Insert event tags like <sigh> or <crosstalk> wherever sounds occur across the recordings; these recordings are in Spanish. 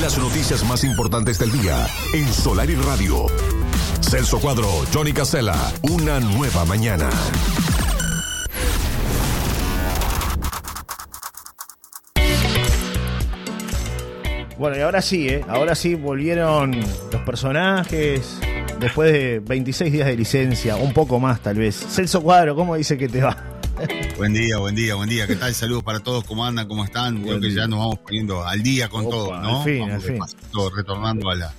Las noticias más importantes del día en Solar y Radio. Celso Cuadro, Johnny Casella, una nueva mañana. Bueno, y ahora sí, ¿eh? Ahora sí volvieron los personajes después de 26 días de licencia, un poco más tal vez. Celso Cuadro, ¿cómo dice que te va? Buen día, buen día, buen día. ¿Qué tal? Saludos para todos. ¿Cómo andan? ¿Cómo están? Creo que ya nos vamos poniendo al día con todo, ¿no? Al fin, vamos al fin. retornando a la,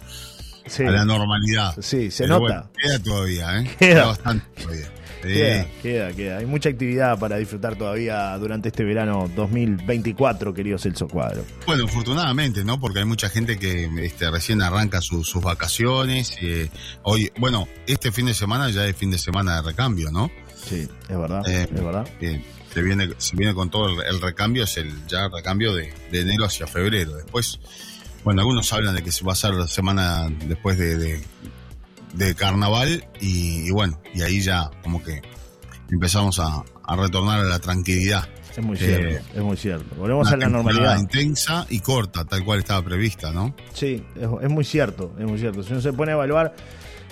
Sí, a la normalidad. sí se Pero nota. bueno, queda todavía, ¿eh? Queda. bastante todavía. Sí. Queda, queda, queda. Hay mucha actividad para disfrutar todavía durante este verano 2024, querido Celso Cuadro. Bueno, afortunadamente, ¿no? Porque hay mucha gente que este, recién arranca su- sus vacaciones. eh, hoy, bueno, este fin de semana ya es fin de semana de recambio, ¿no? Sí, es verdad, Eh, es verdad. que se viene, se viene con todo el, el recambio, es el ya recambio de, de enero hacia febrero. Después, bueno, algunos hablan de que se va a hacer la semana después de, de, de carnaval y, y bueno, y ahí ya como que empezamos a, a retornar a la tranquilidad. Es muy eh, cierto, es muy cierto. Volvemos a la normalidad. intensa y corta, tal cual estaba prevista, ¿no? Sí, es, es muy cierto, es muy cierto. Si uno se pone a evaluar,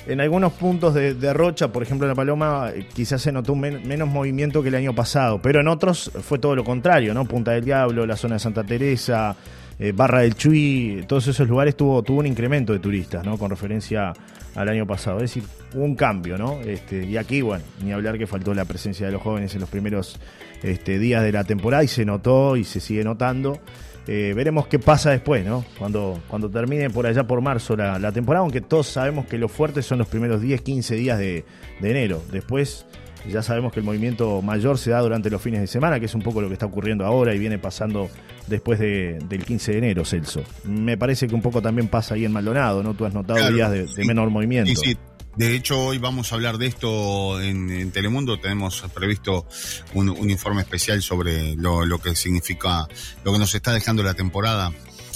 en algunos puntos de, de Rocha, por ejemplo en La Paloma, eh, quizás se notó un men- menos movimiento que el año pasado, pero en otros fue todo lo contrario, ¿no? Punta del Diablo, la zona de Santa Teresa, eh, Barra del Chuy, todos esos lugares tuvo, tuvo un incremento de turistas, ¿no? Con referencia al año pasado. Es decir, un cambio, ¿no? Este, y aquí, bueno, ni hablar que faltó la presencia de los jóvenes en los primeros este, días de la temporada y se notó y se sigue notando. Eh, veremos qué pasa después, ¿no? Cuando, cuando termine por allá por marzo la, temporada, aunque todos sabemos que los fuertes son los primeros 10, 15 días de enero. Después ya sabemos que el movimiento mayor se da durante los fines de semana, que es un poco lo que está ocurriendo ahora y viene pasando después de- del 15 de enero, Celso. Me parece que un poco también pasa ahí en Maldonado, ¿no? Tú has notado Claro, días de, menor movimiento. Sí, sí. De hecho, hoy vamos a hablar de esto en, en Telemundo. Tenemos previsto un, un informe especial sobre lo, lo que significa, lo que nos está dejando la temporada.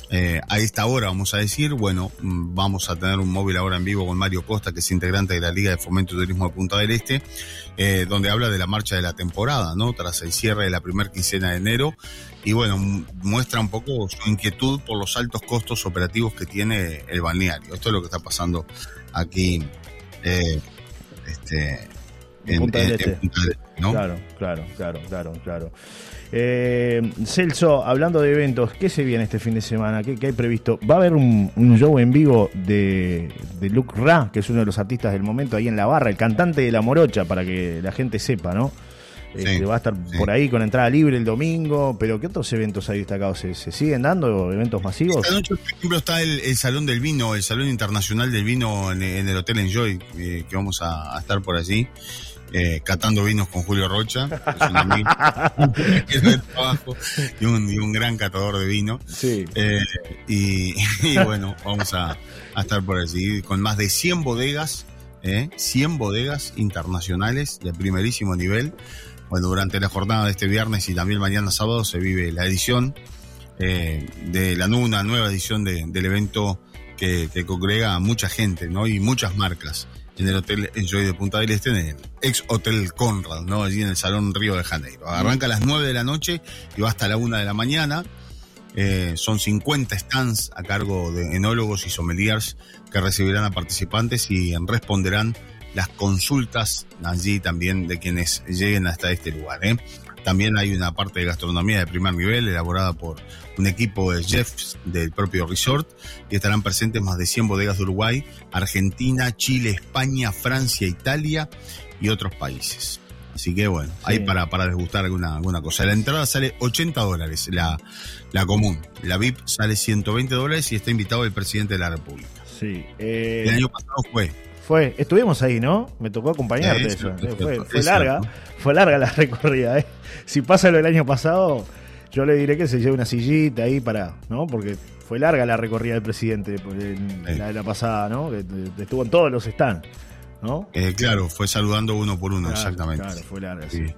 Eh, a esta hora, vamos a decir, bueno, mm, vamos a tener un móvil ahora en vivo con Mario Costa, que es integrante de la Liga de Fomento y Turismo de Punta del Este, eh, donde habla de la marcha de la temporada, ¿no? Tras el cierre de la primera quincena de enero. Y bueno, muestra un poco su inquietud por los altos costos operativos que tiene el balneario. Esto es lo que está pasando aquí eh, este, En Punta del Este. Punta del Este, ¿no? Claro, claro, claro, claro, claro. Eh, Celso, hablando de eventos, ¿qué se viene este fin de semana? ¿Qué, qué hay previsto? Va a haber un, un show en vivo de, de Luke Ra, que es uno de los artistas del momento ahí en la barra, el cantante de La Morocha, para que la gente sepa, ¿no? Este, va a estar sí. por ahí con entrada libre el domingo, pero ¿qué otros eventos hay destacados? ¿Se, se siguen dando eventos masivos? Esta noche, por ejemplo, está el, el Salón del Vino, el Salón Internacional del Vino en, en el Hotel Enjoy, eh, que vamos a, a estar por allí, eh, catando vinos con Julio Rocha, que es un amigo <laughs> de trabajo y un, y un gran catador de vino. Sí. Eh, y, <laughs> y bueno, vamos a, a estar por allí con más de 100 bodegas, eh, 100 bodegas internacionales de primerísimo nivel. Bueno, durante la jornada de este viernes y también mañana sábado se vive la edición eh, de la una nueva edición de- del evento que, que congrega a mucha gente, ¿no? Y muchas marcas en el Hotel Enjoy de Punta del Este, en el ex Hotel Conrad, ¿no? Allí en el Salón Río de Janeiro. Arranca a las 9 de la noche y va hasta la 1 de la mañana. Eh, son 50 stands a cargo de enólogos y sommeliers que recibirán a participantes y responderán las consultas allí también de quienes lleguen hasta este lugar. ¿eh? También hay una parte de gastronomía de primer nivel elaborada por un equipo de chefs del propio resort y estarán presentes más de 100 bodegas de Uruguay, Argentina, Chile, España, Francia, Italia y otros países. Así que bueno, Sí. hay para, para degustar alguna, alguna cosa. La entrada sale 80 dólares, la, la común. La VIP sale 120 dólares y está invitado el presidente de la República. Sí. eh, El año pasado fue. Fue, estuvimos ahí, ¿no? Me tocó acompañarte. Eso. fue fue larga, fue larga la <laughs> recorrida. ¿eh? Si pasa lo del año pasado, yo le diré que se lleve una sillita ahí para, ¿no? Porque fue larga la recorrida del presidente, pues, en- Sí. la de la pasada, ¿no? Que, que estuvo en todos los stands, ¿no? Eh, claro, fue saludando uno por uno, Claro, exactamente. Claro, fue larga, sí. Sí.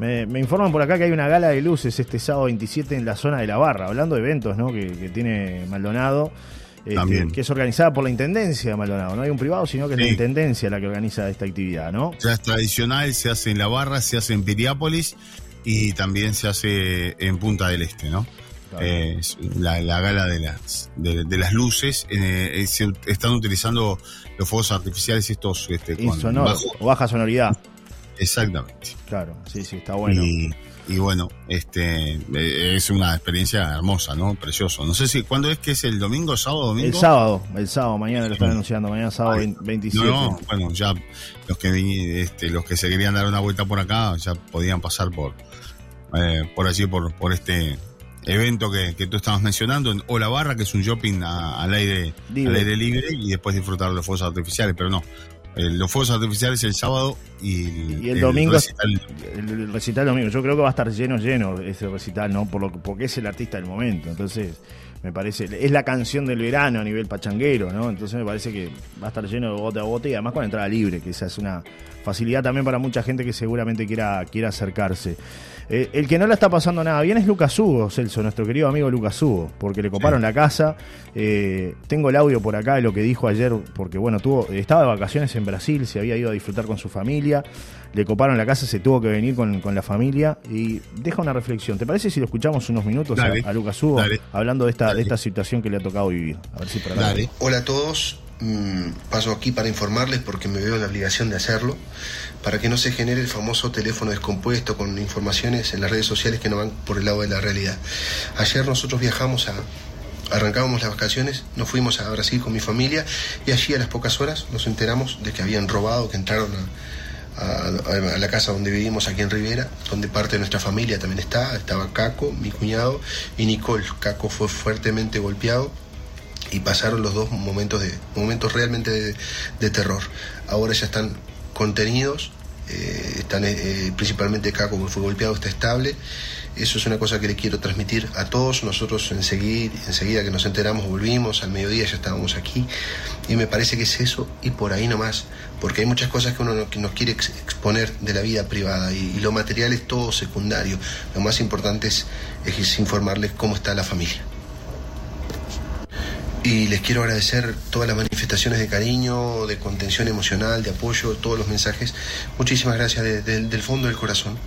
Me, me informan por acá que hay una gala de luces este sábado 27 en la zona de la barra, hablando de eventos, ¿no? Que, que tiene Maldonado. Este, También. que es organizada por la Intendencia de Maldonado. No hay un privado, sino que es la. Intendencia la que organiza esta actividad, ¿no? Ya es tradicional, se hace en La Barra, se hace en Piriápolis y también se hace en Punta del Este, ¿no? eh, la, gala de las, de, las luces, eh, se están utilizando los fuegos artificiales estos este, con baja sonoridad. Exactamente. Claro, sí, sí, está bueno. Y, bueno, este eh, es una experiencia hermosa, ¿no? Precioso. No sé si, ¿cuándo es que es el domingo, sábado, domingo? El sábado, el sábado, mañana lo están anunciando, mañana sábado 27. No, bueno, ya los que este, los que se querían dar una vuelta por acá ya podían pasar por eh, por allí, por, por este evento que, que, tú estabas mencionando, o la barra, que es un shopping al, aire, libre. al aire libre, y después disfrutar de los fuegos artificiales, pero no. Los fuegos artificiales el sábado y, el, domingo recital. El, recital domingo. Yo creo que va a estar lleno, lleno ese recital, ¿no? Por lo, porque es el artista del momento. Entonces, me parece, es la canción del verano a nivel pachanguero, ¿no? Entonces me parece que va a estar lleno de bote a bote y además con entrada libre, que esa es una facilidad también para mucha gente que seguramente quiera, quiera acercarse. Eh, el que no la está pasando nada bien es Lucas Hugo, Celso, nuestro querido amigo Lucas Hugo, porque le coparon la casa. Eh, tengo el audio por acá de lo que dijo ayer, porque bueno, tuvo, estaba de vacaciones en Brasil, se había ido a disfrutar con su familia, le coparon la casa, se tuvo que venir con, la familia y deja una reflexión. ¿Te parece si lo escuchamos unos minutos a, Lucas Hugo hablando de esta, de esta situación que le ha tocado vivir? A ver si para Hola a todos, Mm, paso aquí para informarles porque me veo en la obligación de hacerlo, para que no se genere el famoso teléfono descompuesto con informaciones en las redes sociales que no van por el lado de la realidad. Ayer nosotros viajamos a, arrancábamos las vacaciones, nos fuimos a Brasil con mi familia y allí a las pocas horas nos enteramos de que habían robado, que entraron a, la casa donde vivimos aquí en Rivera, donde parte de nuestra familia también está, estaba Caco, mi cuñado y Nicole. Caco fue fuertemente golpeado y pasaron los dos momentos de momentos realmente de, terror. Ahora ya están contenidos, eh, están eh, eh, principalmente acá como fue golpeado está estable. Eso es una cosa que le quiero transmitir a todos. Nosotros enseguida, enseguida que nos enteramos volvimos, al mediodía ya estábamos aquí y me parece que es eso y por ahí nomás, porque hay muchas cosas que uno no, nos quiere exponer de la vida privada y, lo material es todo secundario. Lo más importante es informarles cómo está la familia y les quiero agradecer todas las manifestaciones de cariño, de contención emocional, de apoyo, todos los mensajes. Muchísimas gracias del fondo del corazón.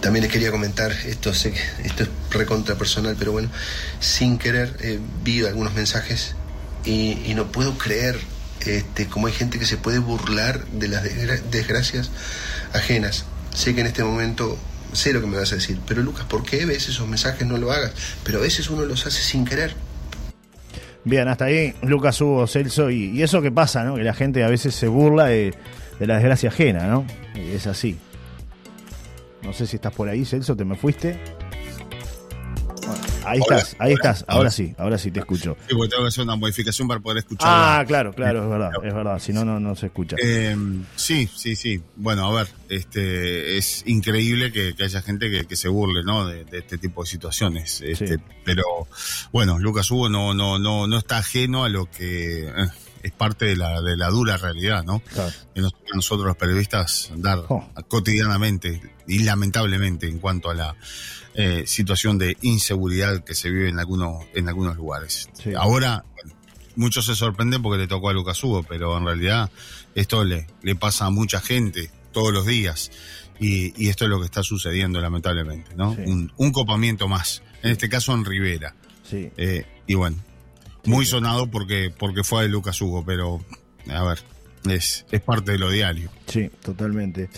También les quería comentar, esto, sé esto es recontra personal, pero bueno, sin querer eh, vi algunos mensajes y, no puedo creer este, hay gente que se puede burlar de las desgracias ajenas. Sé que en este momento sé lo que me vas a decir, pero Lucas, ¿por qué ves esos mensajes no lo hagas? Pero a veces uno los hace sin querer. Bien, hasta ahí Lucas Hugo, Celso, y, eso que pasa, ¿no? Que la gente a veces se burla de, la desgracia ajena, ¿no? Es así. No sé si estás por ahí, Celso, te me fuiste. Ahí estás, ahí estás. Ahora sí, ahora sí te escucho. Sí, porque tengo que hacer una modificación para poder escuchar. Ah, claro, claro, es verdad, es verdad. Si no, no, no se escucha. Eh, sí, sí, sí. Bueno, a ver, este, es increíble que, haya gente que, se burle, ¿no? De, este tipo de situaciones. Este, Pero, bueno, Lucas Hugo no, no, no, no está ajeno a lo que eh, es parte de la, de la dura realidad, ¿no? Claro. Que nosotros los periodistas dar oh. cotidianamente y lamentablemente en cuanto a la eh, situación de inseguridad que se vive en algunos, en algunos lugares. Ahora, muchos se sorprenden porque le tocó a Lucas Hugo, pero en realidad esto le, le pasa a mucha gente todos los días. Y, esto es lo que está sucediendo, lamentablemente, ¿no? Un, copamiento más, en este caso en Rivera. Sí. Eh, y bueno, muy sonado porque, porque fue de Lucas Hugo, pero a ver, es, es parte de lo diario. Sí, totalmente.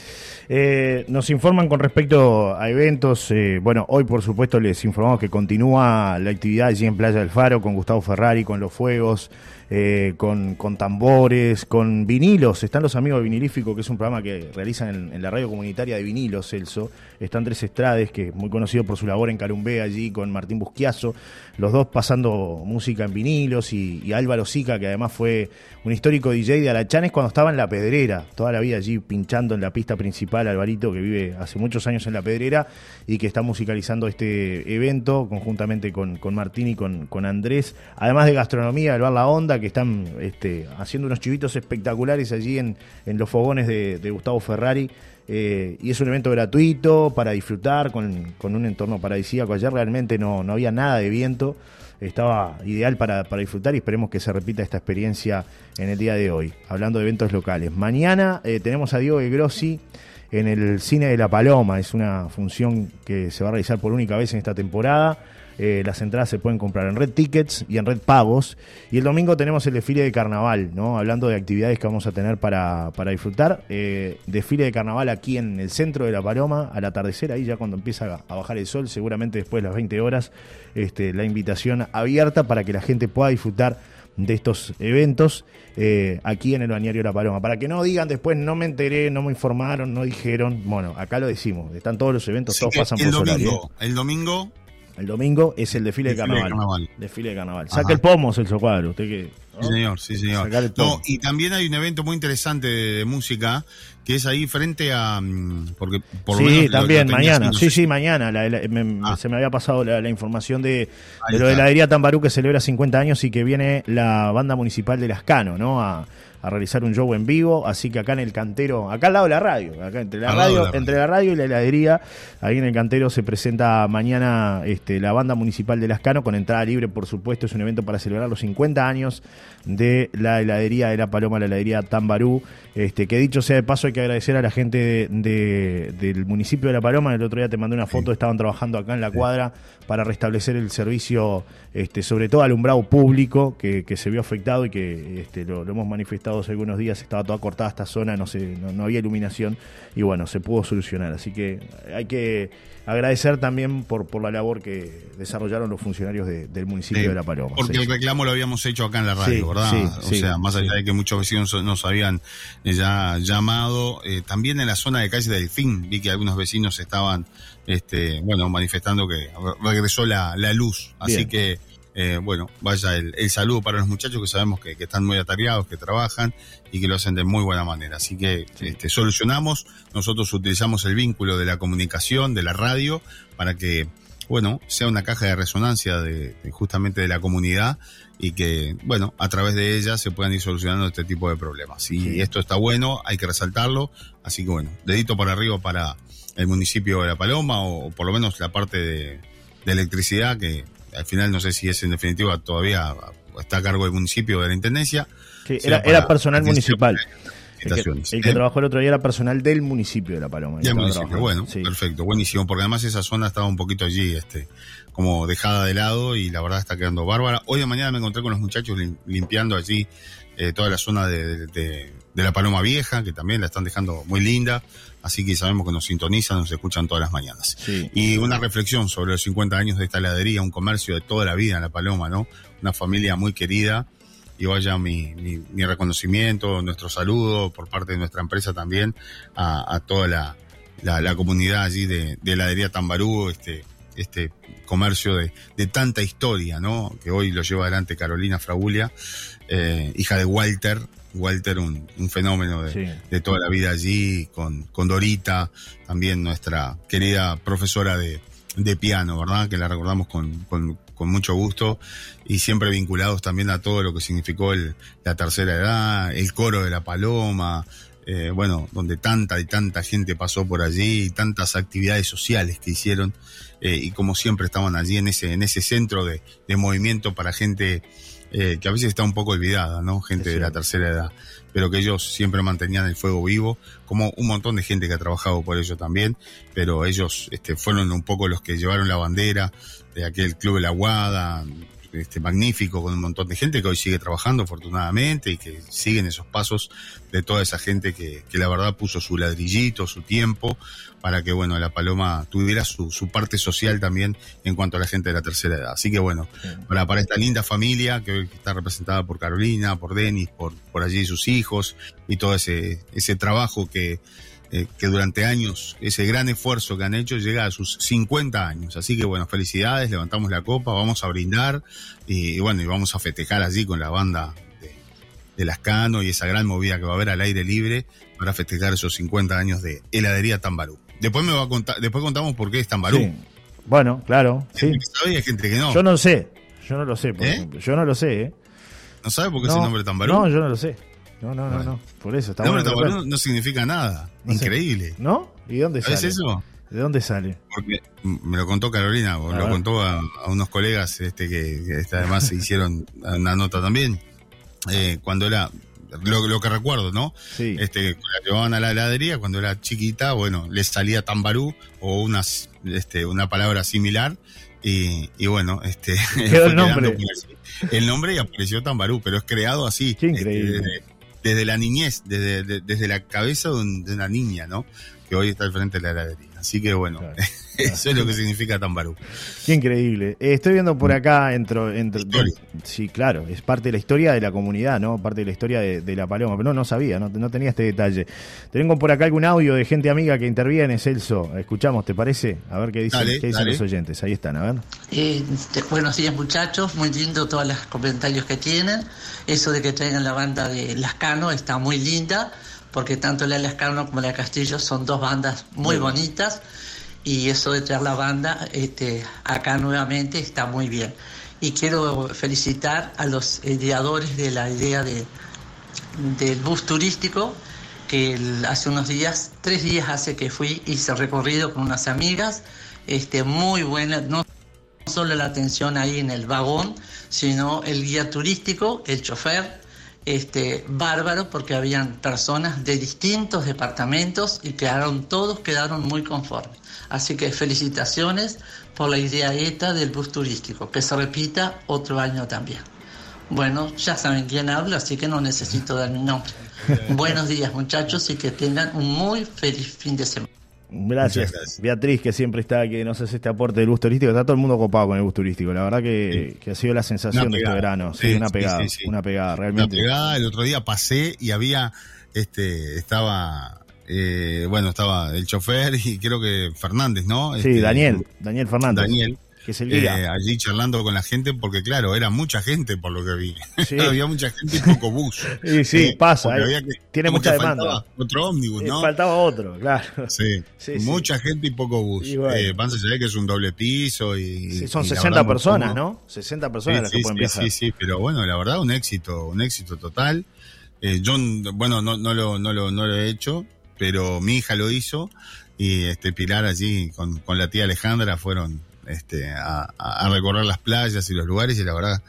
Eh, nos informan con respecto a eventos. Eh, bueno, hoy por supuesto les informamos que continúa la actividad allí en Playa del Faro con Gustavo Ferrari, con los fuegos. Eh, con, con, tambores, con vinilos. Están los amigos de Vinilífico, que es un programa que realizan en, la radio comunitaria de vinilos, Celso. Están Tres Estrades, que es muy conocido por su labor en Carumbé, allí con Martín Busquiazo. Los dos pasando música en vinilos y, Álvaro Sica, que además fue un histórico DJ de Alachanes cuando estaba en La Pedrera, toda la vida allí pinchando en la pista principal, Alvarito, que vive hace muchos años en La Pedrera y que está musicalizando este evento conjuntamente con, con Martín y con, con Andrés. Además de gastronomía, el bar La Onda, que están este, haciendo unos chivitos espectaculares allí en, en los fogones de, Gustavo Ferrari. Eh, y es un evento gratuito para disfrutar con, un entorno paradisíaco. Ayer realmente no, no, había nada de viento, estaba ideal para, para, disfrutar y esperemos que se repita esta experiencia en el día de hoy, hablando de eventos locales. Mañana eh, tenemos a Diego Grossi en el Cine de la Paloma. Es una función que se va a realizar por única vez en esta temporada. Eh, las entradas se pueden comprar en Red Tickets y en Red Pagos. Y el domingo tenemos el desfile de carnaval, ¿no? Hablando de actividades que vamos a tener para, para disfrutar. Eh, desfile de carnaval aquí en el centro de La Paloma, al atardecer, ahí ya cuando empieza a bajar el sol, seguramente después de las 20 horas, este, la invitación abierta para que la gente pueda disfrutar de estos eventos eh, aquí en el Bañario La Paloma. Para que no digan después, no me enteré, no me informaron, no dijeron. Bueno, acá lo decimos, están todos los eventos, todos pasan el por domingo, El domingo el domingo es el desfile, de, carnaval. Desfile de carnaval. Saca el pomo, Celso Cuadro. Usted que, Sí, señor, sí, señor. No, y también hay un evento muy interesante de, música que es ahí frente a. Mm, porque por sí, también, mañana. Sí, sí, mañana. Ah. Se me había pasado la, información de, de lo de la heladería Tambarú que celebra 50 años y que viene la banda municipal de Lascano, ¿no? A, a realizar un show en vivo, así que acá en el cantero, acá al lado de la radio, acá entre la radio, entre la radio y la heladería, ahí en el cantero se presenta mañana este, la banda municipal de Lascano con entrada libre, por supuesto, es un evento para celebrar los 50 años de la heladería de la Paloma, la heladería Tambarú, este, que dicho sea de paso hay que agradecer a la gente de, del municipio de La Paloma, el otro día te mandé una foto, estaban trabajando acá en la cuadra para restablecer el servicio, este, sobre todo alumbrado público, que, se vio afectado y que este, lo hemos manifestado hace algunos días, estaba toda cortada esta zona, no, sé, no, había iluminación y bueno, se pudo solucionar. Así que hay que agradecer también por, por la labor que desarrollaron los funcionarios del municipio de La Paloma. Porque el reclamo lo habíamos hecho acá en la radio, ¿verdad? o sea, más allá de que muchos vecinos nos habían eh, ya llamado, eh, también en la zona de calle del Fin vi que algunos vecinos estaban este, bueno, manifestando que regresó la, la luz. Así que eh, bueno, vaya el, saludo para los muchachos que sabemos que, están muy atareados, que trabajan y que lo hacen de muy buena manera. Así que este, solucionamos, nosotros utilizamos el vínculo de la comunicación, de la radio, para que, bueno, sea una caja de resonancia de, justamente de la comunidad y que, bueno, a través de ella se puedan ir solucionando este tipo de problemas. Y esto está bueno, hay que resaltarlo. Así que, bueno, dedito para arriba para el municipio de La Paloma o, por lo menos la parte de electricidad que al final no sé si es en definitiva todavía está a cargo del municipio de la intendencia. era, personal municipal. El que, ¿eh? trabajó el otro día era personal del municipio de La Paloma. Del municipio, bueno, perfecto, buenísimo, porque además esa zona estaba un poquito allí, este, como dejada de lado y la verdad está quedando bárbara. Hoy de mañana me encontré con los muchachos limpiando allí eh, toda la zona de, de, La Paloma Vieja, que también la están dejando muy linda así que sabemos que nos sintonizan, nos escuchan todas las mañanas. Y una reflexión sobre los 50 años de esta heladería, un comercio de toda la vida en La Paloma, ¿no? Una familia muy querida. Y vaya mi, mi, reconocimiento, nuestro saludo por parte de nuestra empresa también a, toda la, la, comunidad allí de, de heladería Tambarú, este, este comercio de, de, tanta historia, ¿no? Que hoy lo lleva adelante Carolina Fragulia, eh, hija de Walter, Walter, un, fenómeno de, toda la vida allí, con, con Dorita, también nuestra querida profesora de, piano, ¿verdad? Que la recordamos con, con, mucho gusto y siempre vinculados también a todo lo que significó el, la tercera edad, el coro de la paloma, eh, bueno, donde tanta y tanta gente pasó por allí y tantas actividades sociales que hicieron eh, y como siempre estaban allí en ese, en ese centro de, de movimiento para gente eh, que a veces está un poco olvidada, ¿no? Gente de la tercera edad, pero que ellos siempre mantenían el fuego vivo, como un montón de gente que ha trabajado por ello también, pero ellos este, fueron un poco los que llevaron la bandera de aquel club de la Guada, este, magnífico con un montón de gente que hoy sigue trabajando afortunadamente y que siguen esos pasos de toda esa gente que, que la verdad puso su ladrillito, su tiempo para que bueno la paloma tuviera su, su, parte social también en cuanto a la gente de la tercera edad. Así que bueno, para, para esta linda familia que hoy está representada por Carolina, por Denis, por, por allí sus hijos y todo ese, ese trabajo que eh, que durante años, ese gran esfuerzo que han hecho llega a sus 50 años. Así que bueno, felicidades, levantamos la copa, vamos a brindar y, bueno, y vamos a festejar allí con la banda de, de Lascano y esa gran movida que va a haber al aire libre para festejar esos 50 años de heladería Tambarú. Después me va a contar, después contamos por qué es Tambarú. Bueno, claro. Sí. hay gente que no. Yo no sé, yo no lo sé, por ¿Eh? ejemplo. Yo no lo sé, ¿eh? ¿No sabe por qué es el nombre Tambarú? No, yo no lo sé. No, no, no, no. Por eso está no, no, significa nada. Increíble. ¿No? ¿Y dónde sale? ¿Es eso? ¿De dónde sale? Porque me lo contó Carolina, o lo contó a, unos colegas este que, este, además se hicieron <laughs> una nota también. Eh, cuando era lo, lo que recuerdo, ¿no? Sí. Este, la llevaban a la heladería cuando era chiquita, bueno, les salía tambarú o unas, este, una palabra similar. Y, y bueno, este <laughs> Quedó el nombre. El nombre y apareció Tambarú, pero es creado así. Qué increíble. este, desde, la niñez, desde, de- desde la cabeza de, un- de una niña, ¿no? Que hoy está al frente de la heladería. Así que bueno, Claro. <laughs> <laughs> eso es lo que significa Tambarú. Qué increíble. Eh, estoy viendo por acá, entro, entro- Historia. sí, claro, es parte de la historia de la comunidad, ¿no? Parte de la historia de, de la paloma, pero no, no sabía, no, no tenía este detalle. Tengo por acá algún audio de gente amiga que interviene, Celso. Escuchamos, ¿te parece? A ver qué dicen, Dale, qué dicen dale. los oyentes. Ahí están, a ver. Eh, buenos días muchachos, muy lindo todos los comentarios que tienen. Eso de que traigan la banda de Lascano está muy linda, porque tanto la Lascano como la Castillo son dos bandas muy bonitas. Y eso de traer la banda este, acá nuevamente está muy bien. Y quiero felicitar a los ideadores de la idea de, del bus turístico, que hace unos días, tres días hace que fui, hice recorrido con unas amigas, este, muy buena, no solo la atención ahí en el vagón, sino el guía turístico, el chofer, este, bárbaro, porque habían personas de distintos departamentos y quedaron, todos quedaron muy conformes. Así que felicitaciones por la idea ETA del bus turístico, que se repita otro año también. Bueno, ya saben quién habla, así que no necesito dar mi nombre. <laughs> Buenos días muchachos y que tengan un muy feliz fin de semana. Gracias. Beatriz, que siempre está, que nos hace este aporte del bus turístico. Está todo el mundo copado con el bus turístico. La verdad que, que ha sido la sensación Una de este verano. Sí, Sí, una pegada. sí. Una pegada, Una realmente. pegada, el otro día pasé y había, este, estaba, eh, bueno, estaba el chofer y creo que Fernández, ¿no? Sí, Este, Daniel, Daniel Fernández. Daniel. Que es el eh, allí charlando con la gente porque claro, era mucha gente por lo que vi. Sí. <laughs> había mucha gente y poco bus. <laughs> Sí, sí, pasa, eh. había que- Tiene mucha demanda. Otro ómnibus, Eh, ¿no? Faltaba otro, claro. <laughs> Sí. Mucha gente y poco bus. Y bueno. Eh, Panza se ve que es un doble piso y... Sí, son y la 60 verdad, muy personas. ¿no? 60 personas Sí, las que sí, pueden sí, viajar. Sí, sí, pero bueno, la verdad, un éxito, un éxito total. Eh, yo, bueno, no, no, lo, no, lo, no lo he hecho, pero mi hija lo hizo y este Pilar allí con, con la tía Alejandra fueron este, a, a recorrer las playas y los lugares y la verdad,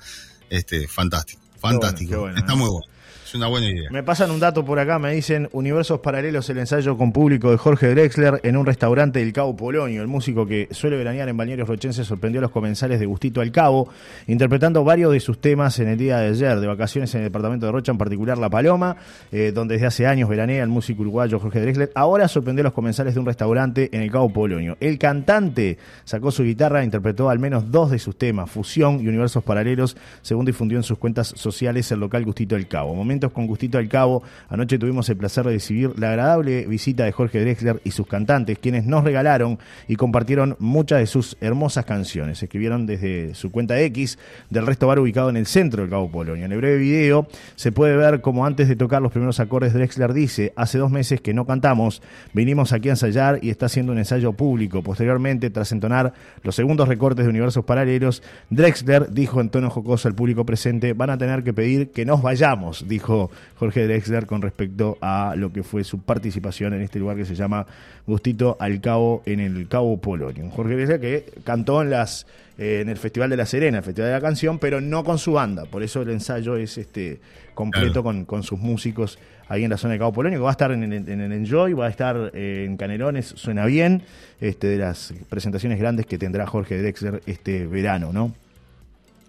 este, fantástico, fantástico. bueno, Está muy bueno. Es una buena idea. Me pasan un dato por acá, me dicen Universos Paralelos, el ensayo con público de Jorge Drexler en un restaurante del Cabo Polonio. El músico que suele veranear en Balnearios Rochenses sorprendió a los comensales de Gustito al Cabo, interpretando varios de sus temas en el día de ayer, de vacaciones en el departamento de Rocha, en particular La Paloma, eh, donde desde hace años veranea el músico uruguayo Jorge Drexler. Ahora sorprendió a los comensales de un restaurante en el Cabo Polonio. El cantante sacó su guitarra e interpretó al menos dos de sus temas, Fusión y Universos Paralelos, según difundió en sus cuentas sociales el local Gustito del Cabo. Con Gustito del Cabo, anoche tuvimos el placer de recibir la agradable visita de Jorge Drexler y sus cantantes, quienes nos regalaron y compartieron muchas de sus hermosas canciones. Escribieron desde su cuenta X del resto bar ubicado en el centro del Cabo Polonio. En el breve video se puede ver como antes de tocar los primeros acordes Drexler dice, hace dos meses que no cantamos, vinimos aquí a ensayar y está haciendo un ensayo público. Posteriormente, tras entonar los segundos recortes de universos paralelos, Drexler dijo en tono jocoso al público presente, van a tener que pedir que nos vayamos, dijo Jorge Drexler con respecto a lo que fue su participación en este lugar que se llama Gustito al Cabo en el Cabo Polonio. Jorge Drexler que cantó en las eh, en el Festival de la Serena, el Festival de la Canción, pero no con su banda, por eso el ensayo es este completo Claro. con, con sus músicos ahí en la zona de Cabo Polonio, que va a estar en, el- en el Enjoy, va a estar eh, en Canelones, suena bien, este, de las presentaciones grandes que tendrá Jorge Drexler este verano, ¿no?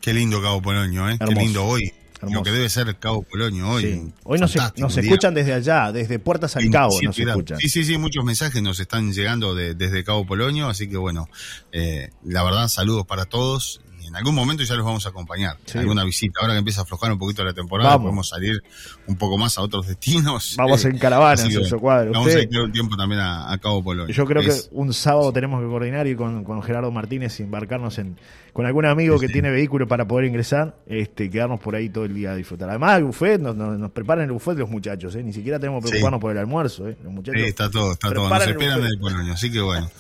Qué lindo Cabo Polonio, ¿eh? Hermoso. Qué lindo hoy. Hermoso. Lo que debe ser Cabo Polonio hoy. Sí. Hoy nos, nos escuchan desde allá, desde Puertas al Cabo nos 27 grados. escuchan. Sí, sí, sí, muchos mensajes nos están llegando de- desde Cabo Polonio, así que bueno, eh, la verdad, saludos para todos. En algún momento ya los vamos a acompañar. Sí. Alguna visita. Ahora que empieza a aflojar un poquito la temporada, Vamos. podemos salir un poco más a otros destinos. <laughs> Vamos Eh, en caravana, bueno, Cuadro. Vamos Usted- a ir un tiempo también a, a Cabo Polonio. Yo creo Es- que un sábado tenemos que coordinar y con, con Gerardo Martínez y embarcarnos en, con algún amigo que tiene vehículo para poder ingresar, este, quedarnos por ahí todo el día a disfrutar. Además, el buffet, nos, nos, nos preparan el buffet los muchachos, ¿eh? ni siquiera tenemos que Sí. preocuparnos por el almuerzo. ¿eh? Los muchachos Sí, está todo, está todo. Nos esperan el Polonio, así que bueno. <laughs>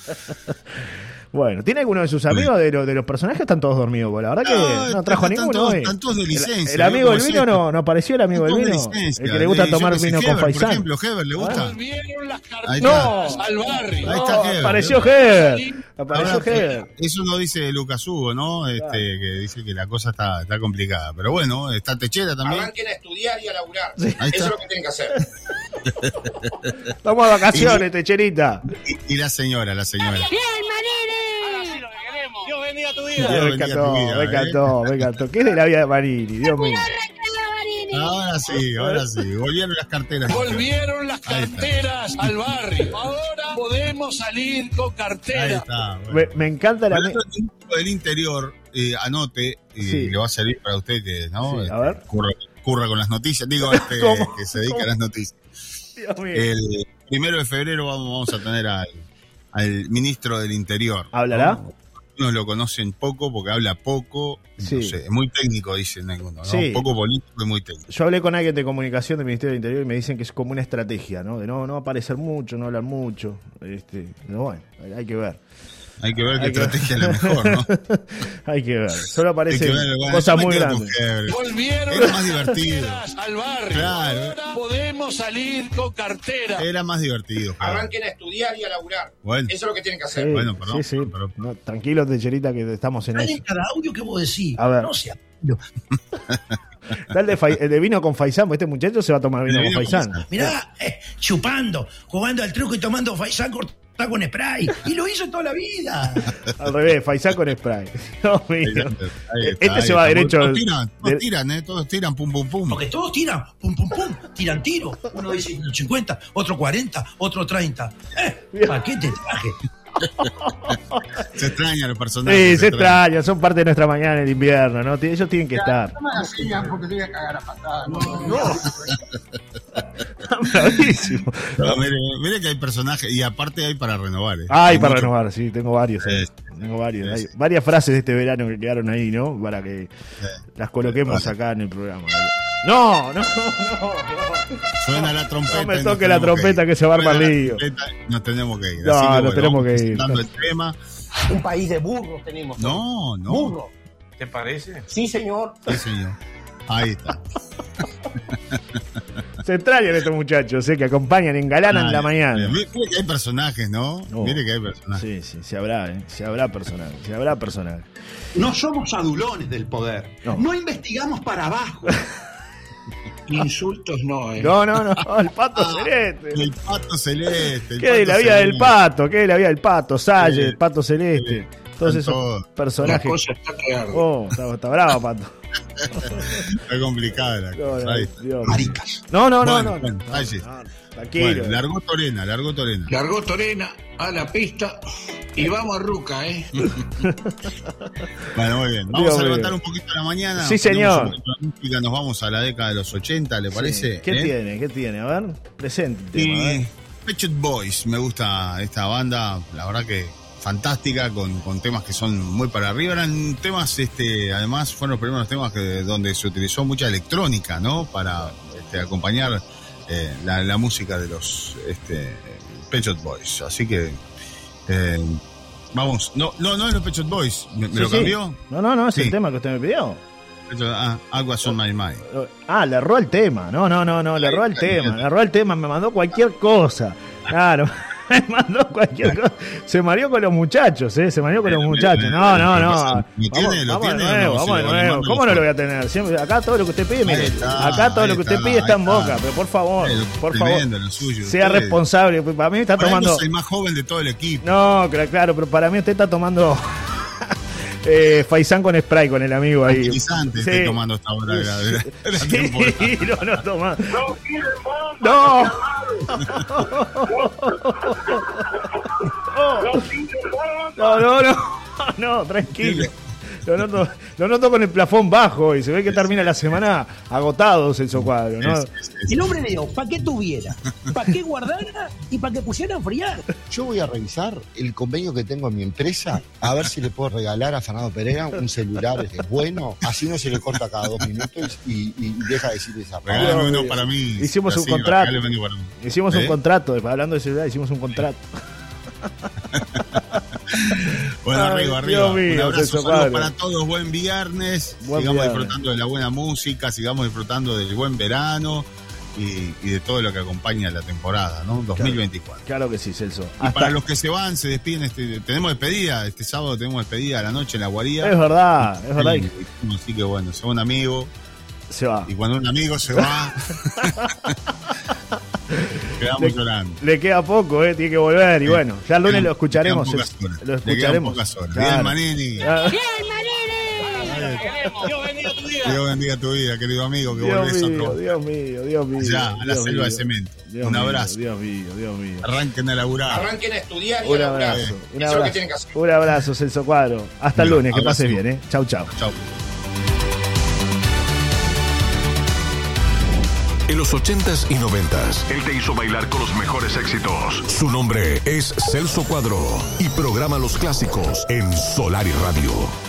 Bueno, ¿tiene alguno de sus amigos de, los de los personajes? Están todos dormidos, porque la verdad que no, No, trajo están ninguno todos- hoy. están todos de licencia, El, el amigo ¿no? del vino siempre. no, no apareció el amigo del vino. licencia. El que le gusta Eh, tomar vino con Heber, Por faisán. ejemplo, Heber, ¿le gusta? Ahí está. al barrio. Ahí No, está Heber. apareció Heber. Apareció eh, Heber. eso no dice Lucas Hugo, ¿no? Este, que dice que la cosa está, está complicada. Pero bueno, está Techera también. Arranquen a estudiar y a laburar. Eso está. es lo que tienen que hacer. <laughs> Vamos a vacaciones, techerita. Y, y la señora, la señora. Dios bendiga tu Dios me bendiga encantó, tu vida, me ¿eh? encantó, me encantó. ¿Qué es de la vida de Marini? Dios mío. Ahora sí, ahora sí. Volvieron las carteras. Volvieron las carteras al barrio. Ahora podemos salir con Ahí cartera. está. bueno. Me, me encanta la. Hablando del ministro del Interior, eh, anote, y Sí. le va a servir para usted que ¿no? Sí, a Este, ver. Curra, curra con las noticias, digo, este, <laughs> ¿Cómo? que se dedica ¿Cómo? a las noticias. Dios mío. El primero de febrero vamos, vamos a tener al, al ministro del Interior. ¿Hablará? ¿no? Algunos lo conocen poco porque habla poco, Sí. no sé, es muy técnico, dicen algunos, ¿no? Sí. Poco político y muy técnico. Yo hablé con alguien de comunicación del Ministerio del Interior y me dicen que es como una estrategia, ¿no? De no, no aparecer mucho, no hablar mucho. Este, pero bueno, hay que ver. Hay que ver qué estrategia es la mejor, ¿no? <laughs> hay que ver. Solo aparecen bueno, cosas muy grandes. Volvieron Era las más divertido. al barrio. Claro. Ahora podemos salir con cartera. Era más divertido. Arranquen a estudiar y a laburar. Bueno. Eso es lo que tienen que hacer. Sí, Bueno, perdón, sí, sí. perdón. No, tranquilo, Techerita, que estamos en eso. cada audio que vos decís. A ver. No sea. El de, el de vino con Faisán, porque este muchacho se va a tomar vino con Faisán. Mirá, eh, chupando, jugando al truco y tomando faisán cortado con spray. Y lo hizo toda la vida. Al revés, Faisán con spray. <laughs> Mío. Está, ahí Este está, se va está. derecho. Todos tiran, todos tiran, ¿eh? Todos tiran, pum, pum, pum. Porque todos tiran, pum, pum, pum, tiran tiro. Uno dice 50, otro 40, otro 30. Eh, ¿Para qué te traje? Se extrañan los personajes. Sí, se extrañan. extraña, son parte de nuestra mañana en el invierno, ¿no? Ellos tienen que estar. Bravísimo. No, mire, mire que hay personajes y aparte hay para renovar. ¿eh? Ay, Hay para mucho- renovar, sí, tengo varios. ahí. Sí. Tengo varios. Hay varias frases de este verano que quedaron ahí, ¿no? Para que las coloquemos Vale. acá en el programa. No, no, no. no. Suena la trompeta. No me toque la trompeta que se va a armar lío. Nos tenemos que ir. No, Así que, nos bueno, tenemos que ir. el tema. Un país de burros tenemos. No, no. Burro. ¿Te parece? Sí, señor. Sí, señor. Ahí está. Se extrañan estos muchachos, ¿eh? Que acompañan, engalanan Ay, la mañana. Mire que hay personajes, ¿no? Mire que hay personajes. Sí, sí, se habrá, ¿eh? Se habrá personal, se habrá personal. No somos adulones del poder. No. No, investigamos para abajo. <laughs> Insultos no, ¿eh? No, no, no, <laughs> el pato celeste. El pato celeste. el ¿Qué de pato la vida del celeste. pato? ¿Qué de la vida del pato? Salle, el pato celeste. Todos esos todos. La personajes. cosa está. Oh, está, está bravo, pato. <laughs> Está complicada la No, cosa. no, Ahí está. Dios. Maricas. no, no, no, Bueno, no, bueno, no, ahí sí. no, Tranquilo. Bueno, largó Torena, largó Torena. Largó Torena a la pista y vamos a Ruca, ¿eh? <laughs> Bueno, muy bien. Vamos Dios a mío. levantar un poquito la mañana. Sí, señor. música, nos vamos a la década de los 80, ¿le parece? ¿Qué ¿Eh? tiene? ¿Qué tiene? A ver, presente. Y Pet Shop Boys, me gusta esta banda, la verdad que fantástica, con, con temas que son muy para arriba. Eran temas, este, además, fueron los primeros temas que, donde se utilizó mucha electrónica, ¿no? Para este, acompañar eh, la, la música de los este, Pet Shop Boys. Así que, eh, vamos, no, no, no es los Pet Shop Boys, ¿me, me Sí, lo sí. cambió? No, no, no, es Sí. el tema que usted me pidió. Ah, Aguas on My Mind. Ah, le erró el tema. No, no, no, no, le erró el tema. Le erró el tema, me mandó cualquier cosa. Claro. <laughs> <laughs> Me mandó cualquier cosa. Se mareó con los muchachos, ¿eh? Se mareó con los muchachos. No, no, no. ¿Lo Vamos, tiene? ¿Lo vamos de nuevo, no? vamos de Si lo nuevo. mando, ¿Cómo no lo voy a tener? Siempre- acá todo lo que usted pide, mire. Está, Acá todo lo que usted está, pide está en boca. Pero por favor, por favor. suyo. Sea responsable. pues, Para mí está tomando. el más joven de todo el equipo. No, cla- claro, pero para mí usted está tomando. Eh, Faisán con spray con el amigo ahí. Tranquilizante estoy tomando esta hora de la, de la- de la Sí, <laughs> no, no toma. No. No, no, no. No, tranquilo. Lo noto, lo noto con el plafón bajo y se ve que termina la semana agotado Celso Cuadro, ¿no? Es- es- es- El hombre le dijo, ¿para qué tuviera? ¿Para qué guardara? Y para que pusiera a enfriar. Yo voy a revisar el convenio que tengo en mi empresa, a ver si le puedo regalar a Fernando Pereira un celular este, bueno, así no se le corta cada dos minutos y, y deja de decir esa palabra. Dios uno mío. para mí. Hicimos un contrato. Hicimos un contrato, hablando de celular, hicimos un contrato. <laughs> <laughs> Bueno, Ay, arriba, mío, Un abrazo, Padre. para todos. Buen viernes. Buen sigamos viernes. disfrutando de la buena música, sigamos disfrutando del buen verano y, y de todo lo que acompaña la temporada, ¿no? 2024. Claro que sí, Celso. Y Hasta- para los que se van, se despiden, este, tenemos despedida, este sábado tenemos despedida a la noche en la guarida. Es verdad, es verdad. Sí, Así que bueno, son un amigo. Se va. Y cuando un amigo se va, <laughs> quedamos Le- llorando. Le queda poco, ¿eh? Tiene que volver. Y bueno, ya el lunes lo escucharemos. pocas horas. Lo Le quedan escucharemos. pocas horas. Claro. Bien, Manini. Ah, Dios bendiga tu vida. Dios bendiga tu vida, querido amigo, que Dios volvés mío, otro. Dios mío, Dios mío. Ya, a la Dios selva de mío. cemento. Dios Un mío, abrazo. Dios mío, Dios mío. Arranquen a laburar. Arranquen a estudiar y Un a abrazo, Eso un es lo que abrazo. tienen que hacer. Un abrazo, Celso Cuadro. Hasta el lunes, que pases bien, ¿eh? Chau, chau. Chau. En los 80s y 90s, él te hizo bailar con los mejores éxitos. Su nombre es Celso Cuadro y programa los clásicos en Solar y Radio.